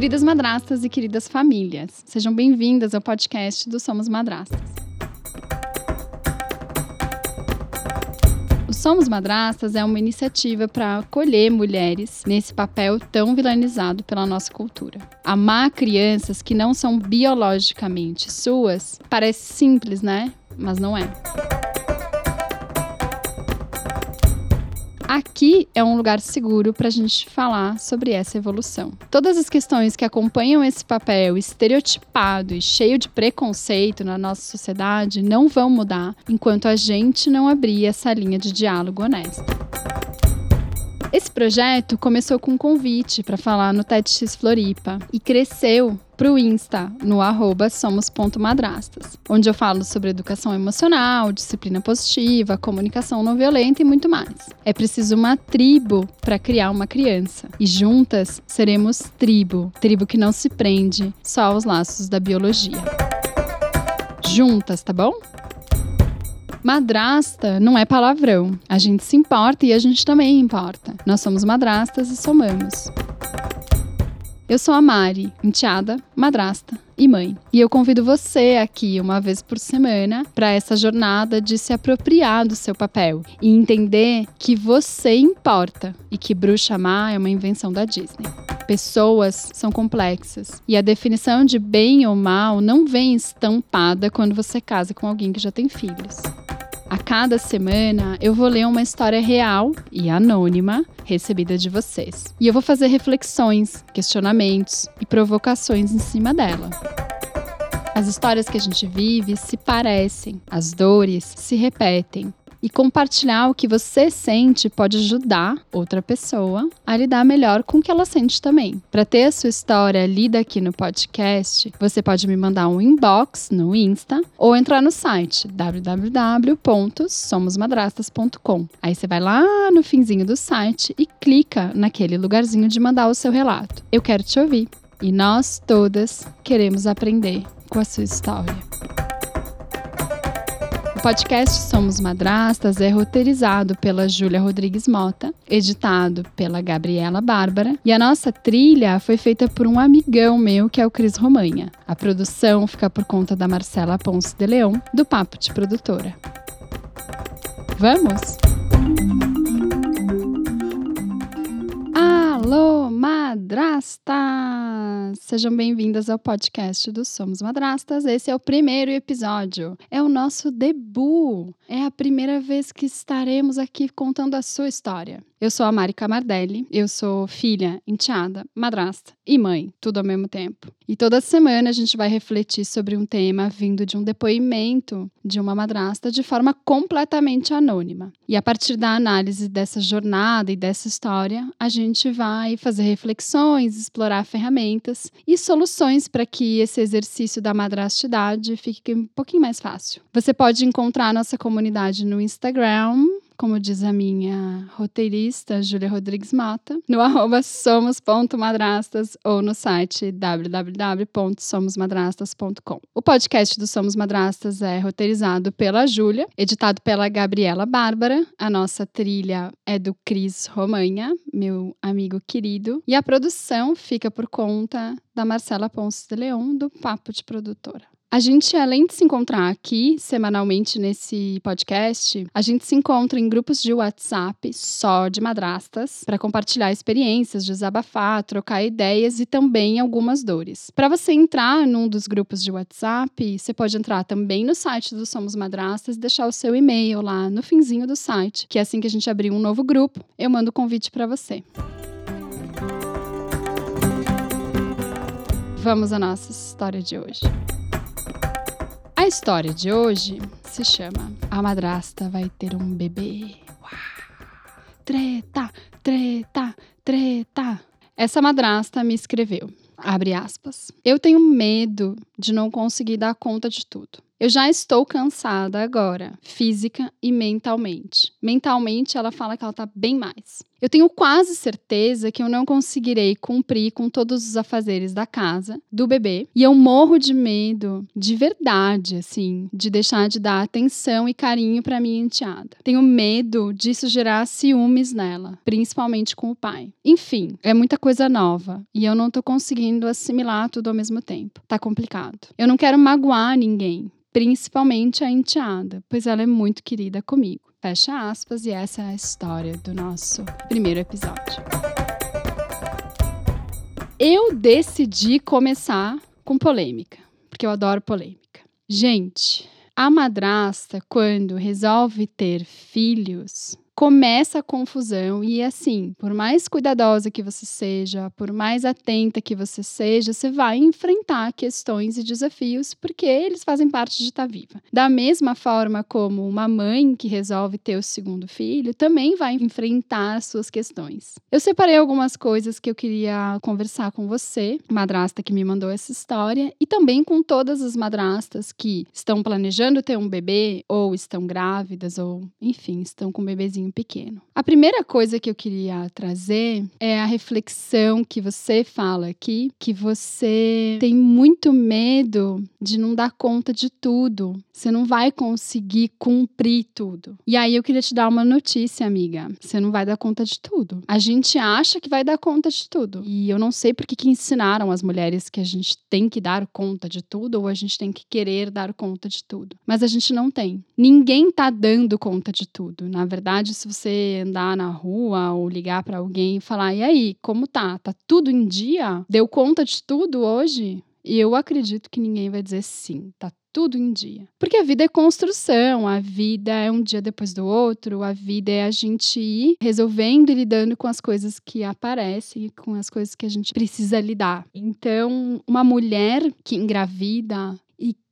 Queridas madrastas e queridas famílias, sejam bem-vindas ao podcast do Somos Madrastas. O Somos Madrastas é uma iniciativa para acolher mulheres nesse papel tão vilanizado pela nossa cultura. Amar crianças que não são biologicamente suas parece simples, né? Mas não é. Aqui é um lugar seguro para a gente falar sobre essa evolução. Todas as questões que acompanham esse papel estereotipado e cheio de preconceito na nossa sociedade não vão mudar enquanto a gente não abrir essa linha de diálogo honesto. Esse projeto começou com um convite para falar no TEDx Floripa e cresceu para o Insta, no arroba somos.madrastas, onde eu falo sobre educação emocional, disciplina positiva, comunicação não violenta e muito mais. É preciso uma tribo para criar uma criança. E juntas seremos tribo, tribo que não se prende só aos laços da biologia. Juntas, tá bom? Madrasta não é palavrão. A gente se importa e a gente também importa. Nós somos madrastas e somamos. Eu sou a Mari, enteada, madrasta e mãe. E eu convido você aqui uma vez por semana para essa jornada de se apropriar do seu papel e entender que você importa e que bruxa má é uma invenção da Disney. Pessoas são complexas e a definição de bem ou mal não vem estampada quando você casa com alguém que já tem filhos. A cada semana eu vou ler uma história real e anônima recebida de vocês. E eu vou fazer reflexões, questionamentos e provocações em cima dela. As histórias que a gente vive se parecem, as dores se repetem, e compartilhar o que você sente pode ajudar outra pessoa a lidar melhor com o que ela sente também. Para ter a sua história lida aqui no podcast, você pode me mandar um inbox no Insta ou entrar no site www.somosmadrastas.com. Aí você vai lá no finzinho do site e clica naquele lugarzinho de mandar o seu relato. Eu quero te ouvir e nós todas queremos aprender com a sua história. O podcast Somos Madrastas é roteirizado pela Júlia Rodrigues Mota, editado pela Gabriela Bárbara e a nossa trilha foi feita por um amigão meu que é o Cris Romanha. A produção fica por conta da Marcela Ponce de Leão, do Papo de Produtora. Vamos? Alô, madrastas! Sejam bem-vindas ao podcast do Somos Madrastas. Esse é o primeiro episódio. É o nosso debut. É a primeira vez que estaremos aqui contando a sua história. Eu sou a Mari Camardelli, eu sou filha, enteada, madrasta e mãe, tudo ao mesmo tempo. E toda semana a gente vai refletir sobre um tema vindo de um depoimento de uma madrasta de forma completamente anônima. E a partir da análise dessa jornada e dessa história, a gente vai fazer reflexões, explorar ferramentas e soluções para que esse exercício da madrastidade fique um pouquinho mais fácil. Você pode encontrar nossa comunidade no Instagram, como diz a minha roteirista, Júlia Rodrigues Mata, no arroba somos.madrastas ou no site www.somosmadrastas.com. O podcast do Somos Madrastas é roteirizado pela Júlia, editado pela Gabriela Bárbara, a nossa trilha é do Cris Romanha, meu amigo querido, e a produção fica por conta da Marcela Ponce de Leão, do Papo de Produtora. A gente, além de se encontrar aqui semanalmente nesse podcast, a gente se encontra em grupos de WhatsApp só de madrastas para compartilhar experiências, desabafar, trocar ideias e também algumas dores. Para você entrar num dos grupos de WhatsApp, você pode entrar também no site do Somos Madrastas e deixar o seu e-mail lá no finzinho do site, que é assim que a gente abrir um novo grupo, eu mando o convite para você. Vamos à nossa história de hoje. A história de hoje se chama A Madrasta Vai Ter um Bebê. Uau. Treta, treta, treta. Essa madrasta me escreveu, abre aspas, eu tenho medo de não conseguir dar conta de tudo. Eu já estou cansada agora, física e mentalmente. Mentalmente, ela fala que ela tá bem mais. Eu tenho quase certeza que eu não conseguirei cumprir com todos os afazeres da casa, do bebê, e eu morro de medo, de verdade, assim, de deixar de dar atenção e carinho para minha enteada. Tenho medo disso gerar ciúmes nela, principalmente com o pai. Enfim, é muita coisa nova e eu não tô conseguindo assimilar tudo ao mesmo tempo. Tá complicado. Eu não quero magoar ninguém, principalmente a enteada, pois ela é muito querida comigo. Fecha aspas, e essa é a história do nosso primeiro episódio. Eu decidi começar com polêmica, porque eu adoro polêmica. Gente, a madrasta, quando resolve ter filhos, começa a confusão e assim, por mais cuidadosa que você seja, por mais atenta que você seja, você vai enfrentar questões e desafios porque eles fazem parte de estar viva. Da mesma forma como uma mãe que resolve ter o segundo filho também vai enfrentar as suas questões. Eu separei algumas coisas que eu queria conversar com você, madrasta que me mandou essa história, e também com todas as madrastas que estão planejando ter um bebê ou estão grávidas ou, enfim, estão com um bebezinho pequeno. A primeira coisa que eu queria trazer é a reflexão que você fala aqui, que você tem muito medo de não dar conta de tudo. Você não vai conseguir cumprir tudo. E aí eu queria te dar uma notícia, amiga. Você não vai dar conta de tudo. A gente acha que vai dar conta de tudo. E eu não sei por que ensinaram as mulheres que a gente tem que dar conta de tudo ou a gente tem que querer dar conta de tudo. Mas a gente não tem. Ninguém tá dando conta de tudo. Na verdade, se você andar na rua ou ligar para alguém e falar: "E aí, como tá? Tá tudo em dia? Deu conta de tudo hoje?" E eu acredito que ninguém vai dizer sim, tá tudo em dia. Porque a vida é construção, a vida é um dia depois do outro, a vida é a gente ir resolvendo e lidando com as coisas que aparecem, com as coisas que a gente precisa lidar. Então, uma mulher que engravida, e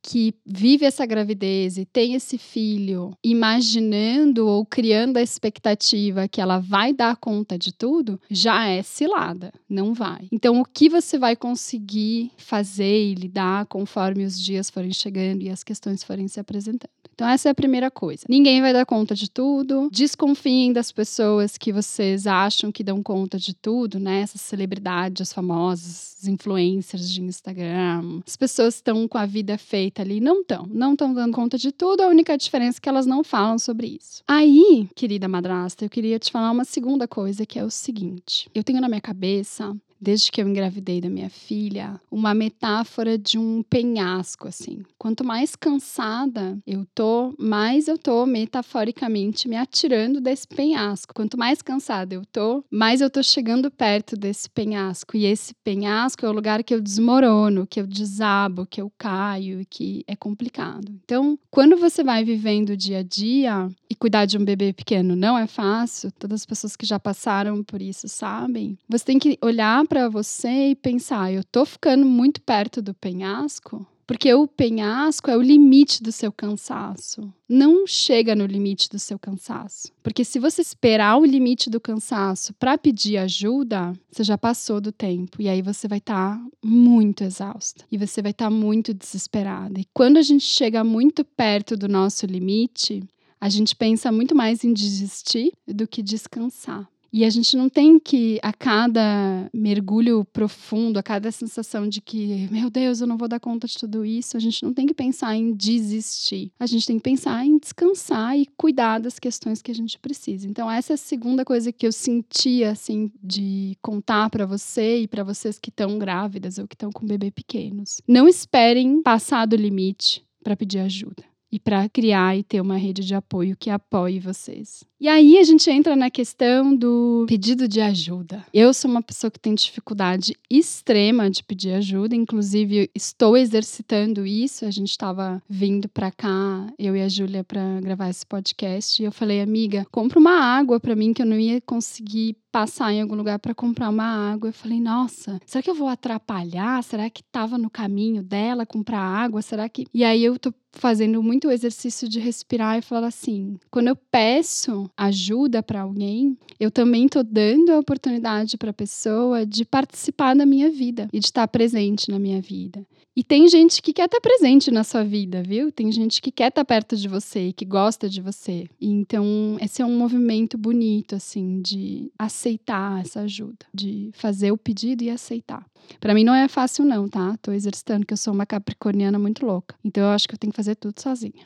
que vive essa gravidez e tem esse filho imaginando ou criando a expectativa que ela vai dar conta de tudo, já é cilada, não vai. Então, o que você vai conseguir fazer e lidar conforme os dias forem chegando e as questões forem se apresentando? Então, essa é a primeira coisa. Ninguém vai dar conta de tudo. Desconfiem das pessoas que vocês acham que dão conta de tudo, né? Essas celebridades famosas, influencers de Instagram. As pessoas estão com a vida feita ali. Não estão. Não estão dando conta de tudo. A única diferença é que elas não falam sobre isso. Aí, querida madrasta, eu queria te falar uma segunda coisa, que é o seguinte. Eu tenho na minha cabeça desde que eu engravidei da minha filha, uma metáfora de um penhasco, assim. Quanto mais cansada eu tô, mais eu tô metaforicamente me atirando desse penhasco. Quanto mais cansada eu tô, mais eu tô chegando perto desse penhasco. E esse penhasco é o lugar que eu desmorono, que eu desabo, que eu caio e que é complicado. Então, quando você vai vivendo o dia a dia e cuidar de um bebê pequeno não é fácil, todas as pessoas que já passaram por isso sabem, você tem que olhar para você e pensar: eu tô ficando muito perto do penhasco? Porque o penhasco é o limite do seu cansaço. Não chega no limite do seu cansaço. Porque se você esperar o limite do cansaço para pedir ajuda, você já passou do tempo. E aí você vai estar tá muito exausta. E você vai estar tá muito desesperada. E quando a gente chega muito perto do nosso limite, a gente pensa muito mais em desistir do que descansar. E a gente não tem que, a cada mergulho profundo, a cada sensação de que, meu Deus, eu não vou dar conta de tudo isso, a gente não tem que pensar em desistir. A gente tem que pensar em descansar e cuidar das questões que a gente precisa. Então, essa é a segunda coisa que eu sentia, assim, de contar para você e para vocês que estão grávidas ou que estão com bebê pequenos. Não esperem passar do limite para pedir ajuda e para criar e ter uma rede de apoio que apoie vocês. E aí a gente entra na questão do pedido de ajuda. Eu sou uma pessoa que tem dificuldade extrema de pedir ajuda, inclusive estou exercitando isso. A gente estava vindo para cá, eu e a Júlia, para gravar esse podcast, e eu falei, amiga, compra uma água para mim que eu não ia conseguir passar em algum lugar para comprar uma água. Eu falei, nossa, será que eu vou atrapalhar? Será que estava no caminho dela comprar água? Será que. E aí eu tô fazendo muito exercício de respirar e falar assim: quando eu peço, ajuda para alguém, eu também estou dando a oportunidade para a pessoa de participar da minha vida e de estar presente na minha vida. E tem gente que quer estar presente na sua vida, viu? Tem gente que quer estar perto de você, que gosta de você. E então, esse é um movimento bonito, assim, de aceitar essa ajuda, de fazer o pedido e aceitar. Para mim não é fácil, não, tá? Tô exercitando, que eu sou uma capricorniana muito louca. Então, eu acho que eu tenho que fazer tudo sozinha.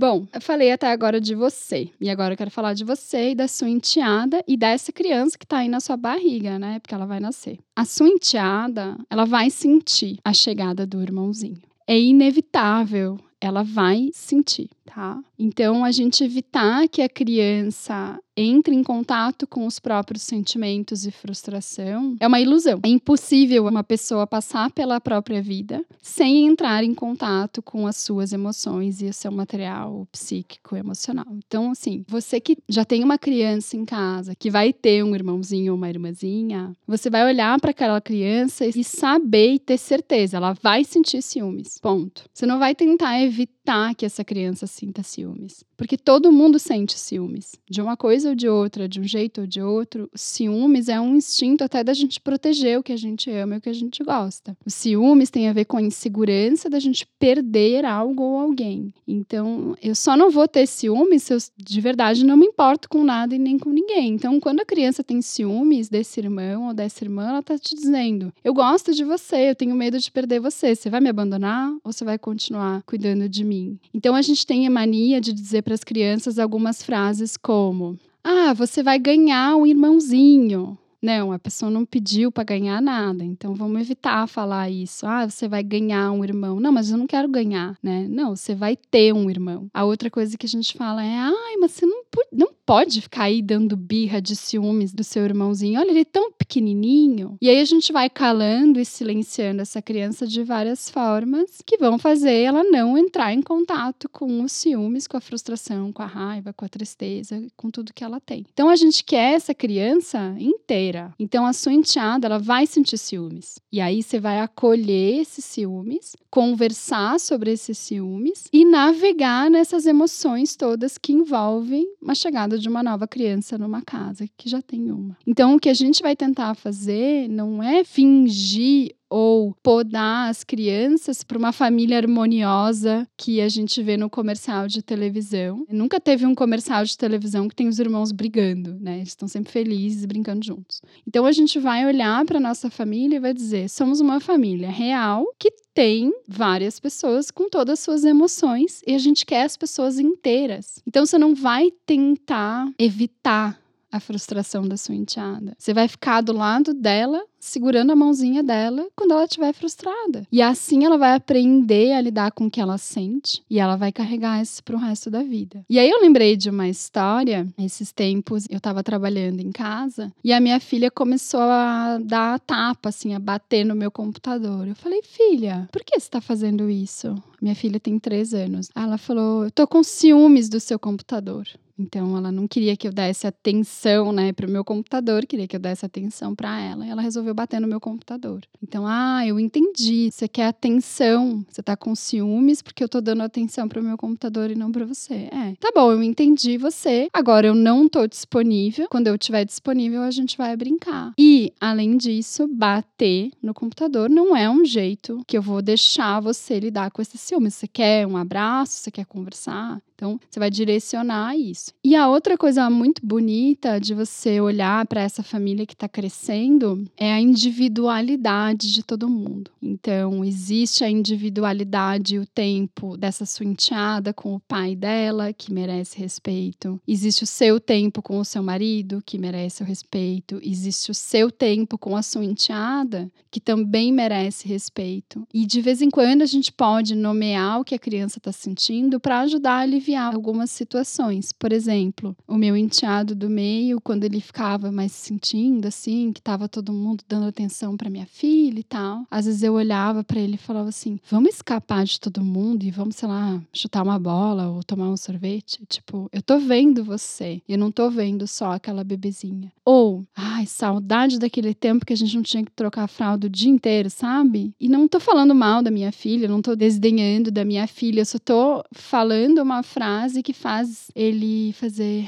Bom, eu falei até agora de você. E agora eu quero falar de você e da sua enteada e dessa criança que tá aí na sua barriga, né? Porque ela vai nascer. A sua enteada, ela vai sentir a chegada do irmãozinho. É inevitável, ela vai sentir, tá? Então, a gente evitar que a criança entre em contato com os próprios sentimentos e frustração é uma ilusão. É impossível uma pessoa passar pela própria vida sem entrar em contato com as suas emoções e o seu material psíquico emocional. Então, assim, você que já tem uma criança em casa, que vai ter um irmãozinho ou uma irmãzinha, você vai olhar para aquela criança e saber e ter certeza, ela vai sentir ciúmes. Ponto. Você não vai tentar evitar que essa criança sinta ciúmes, porque todo mundo sente ciúmes, de uma coisa ou de outra, de um jeito ou de outro, ciúmes é um instinto até da gente proteger o que a gente ama e o que a gente gosta. O ciúmes tem a ver com a insegurança da gente perder algo ou alguém. Então, eu só não vou ter ciúmes se eu de verdade não me importo com nada e nem com ninguém. Então, quando a criança tem ciúmes desse irmão ou dessa irmã, ela tá te dizendo: "Eu gosto de você, eu tenho medo de perder você. Você vai me abandonar ou você vai continuar cuidando de mim?". Então, a gente tem a mania de dizer para as crianças algumas frases como: ah, você vai ganhar um irmãozinho. Não, a pessoa não pediu para ganhar nada, então vamos evitar falar isso. Ah, você vai ganhar um irmão. Não, mas eu não quero ganhar, né? Não, você vai ter um irmão. A outra coisa que a gente fala é: ai, mas você não, não pode ficar aí dando birra de ciúmes do seu irmãozinho. Olha, ele é tão pequenininho. E aí a gente vai calando e silenciando essa criança de várias formas que vão fazer ela não entrar em contato com os ciúmes, com a frustração, com a raiva, com a tristeza, com tudo que ela tem. Então a gente quer essa criança inteira. Então a sua enteada, ela vai sentir ciúmes. E aí você vai acolher esses ciúmes, conversar sobre esses ciúmes e navegar nessas emoções todas que envolvem uma chegada de uma nova criança numa casa que já tem uma. Então, o que a gente vai tentar fazer não é fingir ou podar as crianças para uma família harmoniosa que a gente vê no comercial de televisão. Nunca teve um comercial de televisão que tem os irmãos brigando, né? Eles estão sempre felizes brincando juntos. Então a gente vai olhar para nossa família e vai dizer: somos uma família real que tem várias pessoas com todas as suas emoções e a gente quer as pessoas inteiras. Então você não vai tentar evitar a frustração da sua enteada. Você vai ficar do lado dela segurando a mãozinha dela quando ela estiver frustrada. E assim ela vai aprender a lidar com o que ela sente e ela vai carregar isso pro resto da vida. E aí eu lembrei de uma história, esses tempos eu estava trabalhando em casa e a minha filha começou a dar tapa assim, a bater no meu computador. Eu falei: "Filha, por que você está fazendo isso?" Minha filha tem três anos. Ela falou: "Eu tô com ciúmes do seu computador." Então ela não queria que eu desse atenção, né, para o meu computador, queria que eu desse atenção para ela. E ela resolveu bater no meu computador. Então, ah, eu entendi. Você quer atenção. Você tá com ciúmes porque eu tô dando atenção para o meu computador e não para você. É. Tá bom, eu entendi você. Agora eu não tô disponível. Quando eu estiver disponível, a gente vai brincar. E, além disso, bater no computador não é um jeito que eu vou deixar você lidar com esse ciúmes. Você quer um abraço? Você quer conversar? Então, você vai direcionar isso. E a outra coisa muito bonita de você olhar para essa família que está crescendo é a individualidade de todo mundo. Então, existe a individualidade e o tempo dessa sua enteada com o pai dela, que merece respeito. Existe o seu tempo com o seu marido, que merece o respeito. Existe o seu tempo com a sua enteada, que também merece respeito. E de vez em quando a gente pode nomear o que a criança está sentindo para ajudar a aliviar aliviar algumas situações. Por exemplo, o meu enteado do meio, quando ele ficava mais sentindo assim, que tava todo mundo dando atenção para minha filha e tal, às vezes eu olhava para ele e falava assim: "Vamos escapar de todo mundo e vamos, sei lá, chutar uma bola ou tomar um sorvete". Tipo, eu tô vendo você, eu não tô vendo só aquela bebezinha. Ou, ai, saudade daquele tempo que a gente não tinha que trocar a fralda o dia inteiro, sabe? E não tô falando mal da minha filha, não tô desdenhando da minha filha, eu só tô falando uma frase frase que faz ele fazer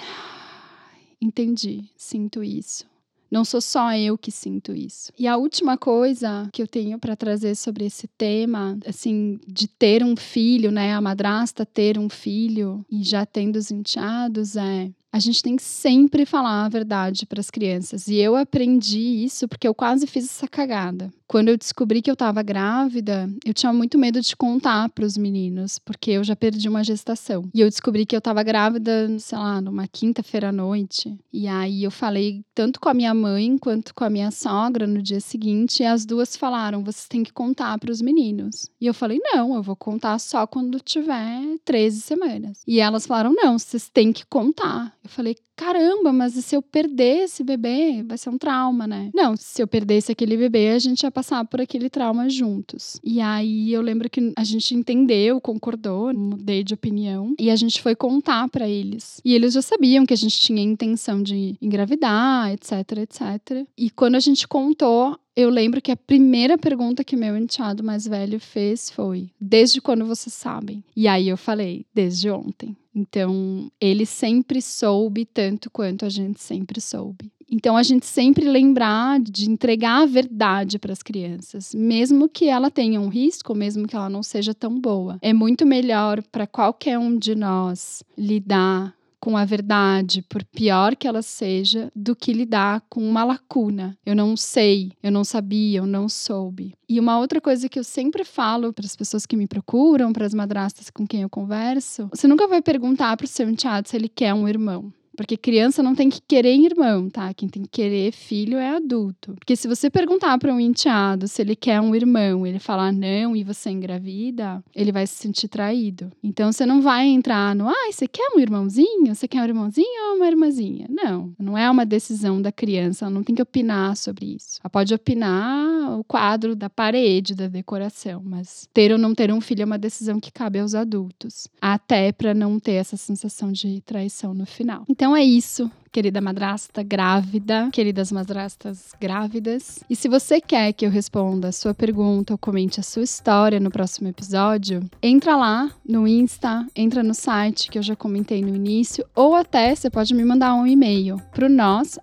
entendi, sinto isso. Não sou só eu que sinto isso. E a última coisa que eu tenho para trazer sobre esse tema, assim, de ter um filho, né, a madrasta ter um filho e já tendo os enteados é a gente tem que sempre falar a verdade para as crianças. E eu aprendi isso porque eu quase fiz essa cagada. Quando eu descobri que eu estava grávida, eu tinha muito medo de contar para os meninos, porque eu já perdi uma gestação. E eu descobri que eu estava grávida, sei lá, numa quinta-feira à noite. E aí eu falei tanto com a minha mãe quanto com a minha sogra no dia seguinte, e as duas falaram: "Vocês têm que contar para os meninos". E eu falei: "Não, eu vou contar só quando tiver 13 semanas". E elas falaram: "Não, vocês têm que contar". Eu falei: caramba, mas se eu perder esse bebê, vai ser um trauma, né? Não, se eu perdesse aquele bebê, a gente ia passar por aquele trauma juntos. E aí eu lembro que a gente entendeu, concordou, mudei de opinião e a gente foi contar para eles. E eles já sabiam que a gente tinha intenção de engravidar, etc, etc. E quando a gente contou, eu lembro que a primeira pergunta que meu enteado mais velho fez foi: Desde quando vocês sabem? E aí eu falei: Desde ontem. Então, ele sempre soube tanto quanto a gente sempre soube. Então, a gente sempre lembrar de entregar a verdade para as crianças, mesmo que ela tenha um risco, mesmo que ela não seja tão boa. É muito melhor para qualquer um de nós lidar com a verdade, por pior que ela seja, do que lidar com uma lacuna. Eu não sei, eu não sabia, eu não soube. E uma outra coisa que eu sempre falo para as pessoas que me procuram, para as madrastas com quem eu converso, você nunca vai perguntar para o seu enteado se ele quer um irmão. Porque criança não tem que querer irmão, tá? Quem tem que querer filho é adulto. Porque se você perguntar para um enteado se ele quer um irmão, ele falar não e você engravida, ele vai se sentir traído. Então você não vai entrar no, ah, você quer um irmãozinho? Você quer um irmãozinho ou uma irmãzinha? Não, não é uma decisão da criança, ela não tem que opinar sobre isso. Ela pode opinar o quadro da parede, da decoração, mas ter ou não ter um filho é uma decisão que cabe aos adultos, até para não ter essa sensação de traição no final. Então, então é isso, querida madrasta grávida, queridas madrastas grávidas. E se você quer que eu responda a sua pergunta ou comente a sua história no próximo episódio, entra lá no Insta, entra no site que eu já comentei no início, ou até você pode me mandar um e-mail pro nós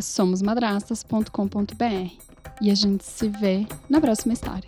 somosmadrastas.com.br. E a gente se vê na próxima história.